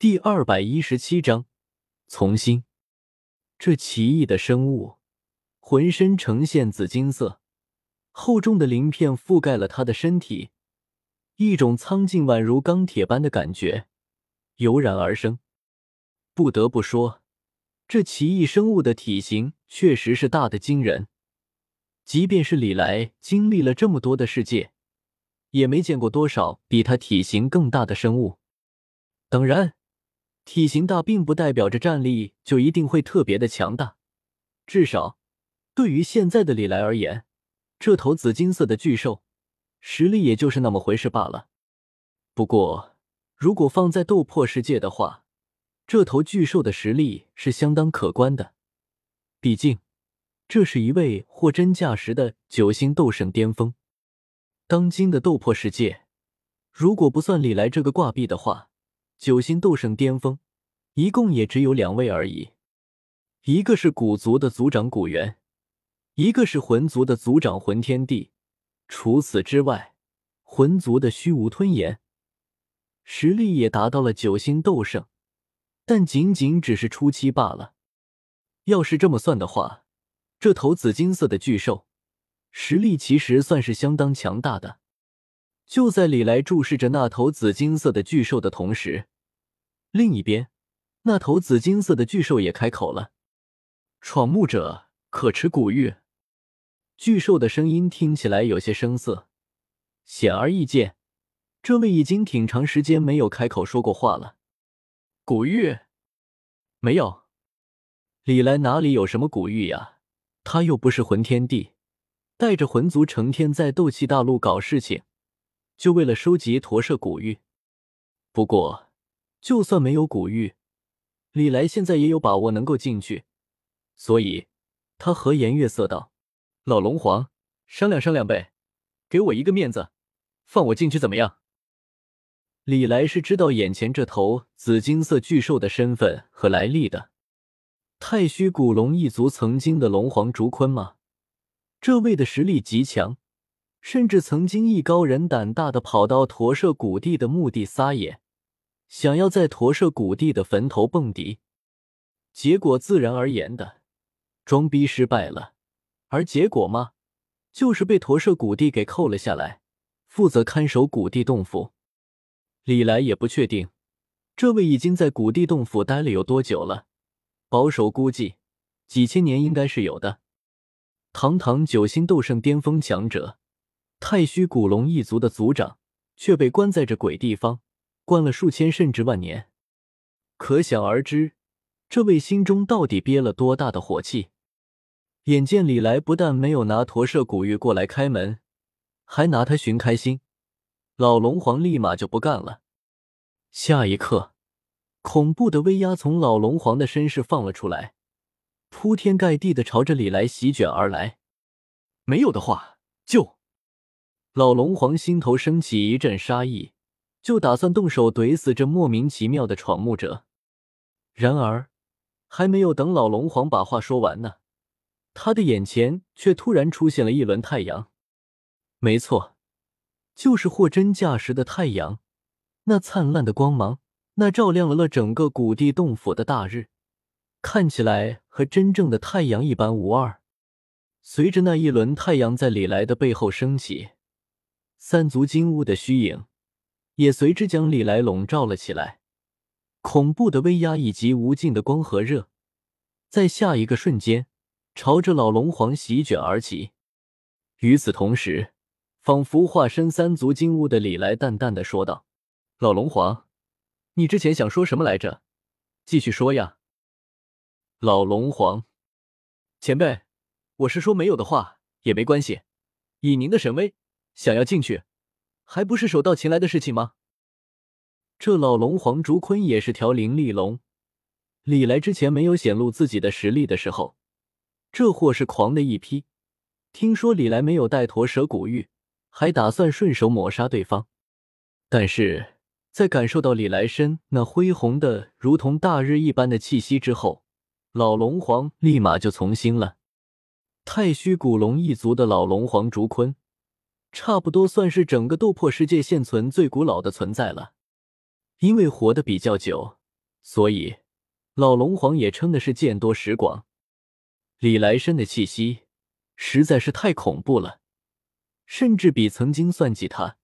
第二百一十七章，从心。这奇异的生物，浑身呈现紫金色，厚重的鳞片覆盖了他的身体，一种苍劲宛如钢铁般的感觉油然而生。不得不说，这奇异生物的体型确实是大的惊人，即便是李来经历了这么多的世界，也没见过多少比他体型更大的生物。当然。体型大并不代表着战力就一定会特别的强大，至少对于现在的李来而言，这头紫金色的巨兽实力也就是那么回事罢了。不过，如果放在斗破世界的话，这头巨兽的实力是相当可观的，毕竟这是一位货真价实的九星斗圣巅峰。当今的斗破世界，如果不算李来这个挂壁的话。九星斗圣巅峰，一共也只有两位而已，一个是古族的族长古元，一个是魂族的族长魂天帝。除此之外，魂族的虚无吞炎实力也达到了九星斗圣，但仅仅只是初期罢了。要是这么算的话，这头紫金色的巨兽实力其实算是相当强大的。就在李来注视着那头紫金色的巨兽的同时，另一边，那头紫金色的巨兽也开口了：“闯墓者可持古玉。”巨兽的声音听起来有些生涩，显而易见，这位已经挺长时间没有开口说过话了。古玉，没有。李来哪里有什么古玉呀？他又不是魂天帝，带着魂族成天在斗气大陆搞事情。就为了收集驼舍古玉，不过就算没有古玉，李来现在也有把握能够进去，所以他和颜悦色道：“老龙皇，商量商量呗，给我一个面子，放我进去怎么样？”李来是知道眼前这头紫金色巨兽的身份和来历的，太虚古龙一族曾经的龙皇竹坤吗？这位的实力极强。甚至曾经艺高人胆大的跑到驼舍谷地的墓地撒野，想要在驼舍谷地的坟头蹦迪，结果自然而然的装逼失败了。而结果嘛，就是被驼舍谷地给扣了下来，负责看守谷地洞府。李来也不确定，这位已经在谷地洞府待了有多久了，保守估计几千年应该是有的。堂堂九星斗圣巅峰强者。太虚古龙一族的族长却被关在这鬼地方，关了数千甚至万年，可想而知，这位心中到底憋了多大的火气。眼见李来不但没有拿驼舍古玉过来开门，还拿他寻开心，老龙皇立马就不干了。下一刻，恐怖的威压从老龙皇的身世放了出来，铺天盖地的朝着李来席卷而来。没有的话，就。老龙皇心头升起一阵杀意，就打算动手怼死这莫名其妙的闯墓者。然而，还没有等老龙皇把话说完呢，他的眼前却突然出现了一轮太阳。没错，就是货真价实的太阳。那灿烂的光芒，那照亮了了整个古地洞府的大日，看起来和真正的太阳一般无二。随着那一轮太阳在李来的背后升起。三足金乌的虚影也随之将李来笼罩了起来，恐怖的威压以及无尽的光和热，在下一个瞬间朝着老龙皇席卷而起。与此同时，仿佛化身三足金乌的李来淡淡的说道：“老龙皇，你之前想说什么来着？继续说呀。”老龙皇前辈，我是说没有的话也没关系，以您的神威。想要进去，还不是手到擒来的事情吗？这老龙皇竹坤也是条灵力龙。李来之前没有显露自己的实力的时候，这货是狂的一批。听说李来没有带驼蛇古玉，还打算顺手抹杀对方。但是在感受到李来身那恢宏的如同大日一般的气息之后，老龙皇立马就从心了。太虚古龙一族的老龙皇竹坤。差不多算是整个斗破世界现存最古老的存在了，因为活得比较久，所以老龙皇也称的是见多识广。李来生的气息实在是太恐怖了，甚至比曾经算计他、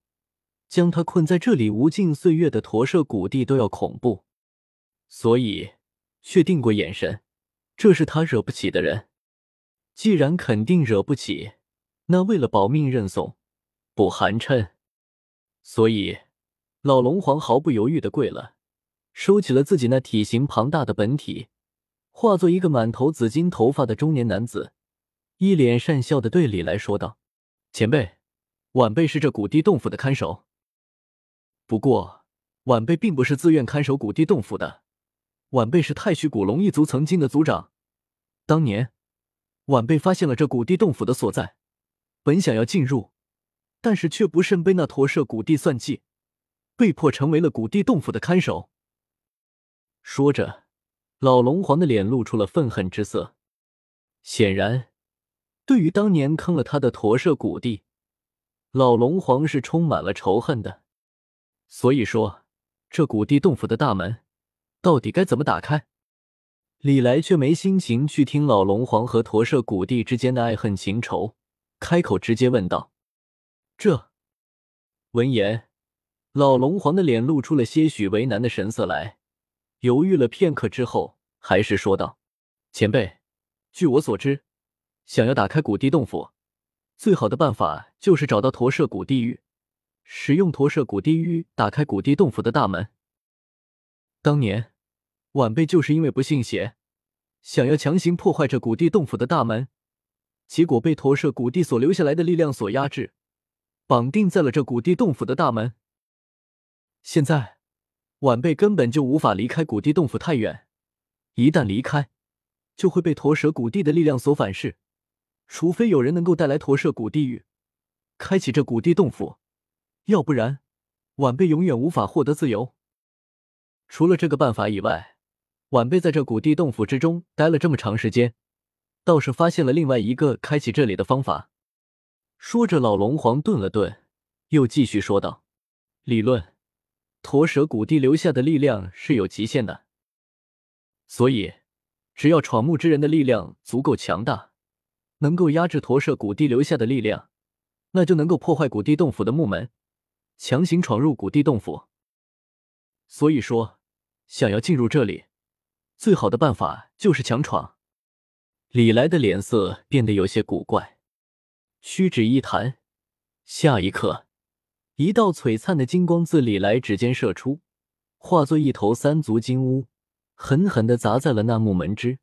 将他困在这里无尽岁月的驼舍古帝都要恐怖。所以，却定过眼神，这是他惹不起的人。既然肯定惹不起，那为了保命认怂，不寒碜。所以，老龙皇毫不犹豫的跪了，收起了自己那体型庞大的本体。化作一个满头紫金头发的中年男子，一脸善笑的对李来说道：“前辈，晚辈是这古地洞府的看守。不过，晚辈并不是自愿看守古地洞府的，晚辈是太虚古龙一族曾经的族长。当年，晚辈发现了这古地洞府的所在，本想要进入，但是却不慎被那驼舍古地算计，被迫成为了古地洞府的看守。”说着。老龙皇的脸露出了愤恨之色，显然，对于当年坑了他的驼舍古帝，老龙皇是充满了仇恨的。所以说，这古地洞府的大门到底该怎么打开？李来却没心情去听老龙皇和驼舍古帝之间的爱恨情仇，开口直接问道：“这。”闻言，老龙皇的脸露出了些许为难的神色来。犹豫了片刻之后，还是说道：“前辈，据我所知，想要打开古地洞府，最好的办法就是找到驼舍古地狱，使用驼舍古地狱打开古地洞府的大门。当年，晚辈就是因为不信邪，想要强行破坏这古地洞府的大门，结果被驼舍古地所留下来的力量所压制，绑定在了这古地洞府的大门。现在。”晚辈根本就无法离开古地洞府太远，一旦离开，就会被驼蛇古地的力量所反噬。除非有人能够带来驼舍古地狱，开启这古地洞府，要不然，晚辈永远无法获得自由。除了这个办法以外，晚辈在这古地洞府之中待了这么长时间，倒是发现了另外一个开启这里的方法。说着，老龙皇顿了顿，又继续说道：“理论。”驼蛇古地留下的力量是有极限的，所以只要闯墓之人的力量足够强大，能够压制驼舍古地留下的力量，那就能够破坏古地洞府的木门，强行闯入古地洞府。所以说，想要进入这里，最好的办法就是强闯。李来的脸色变得有些古怪，虚指一弹，下一刻。一道璀璨的金光自李来指尖射出，化作一头三足金乌，狠狠的砸在了那木门之。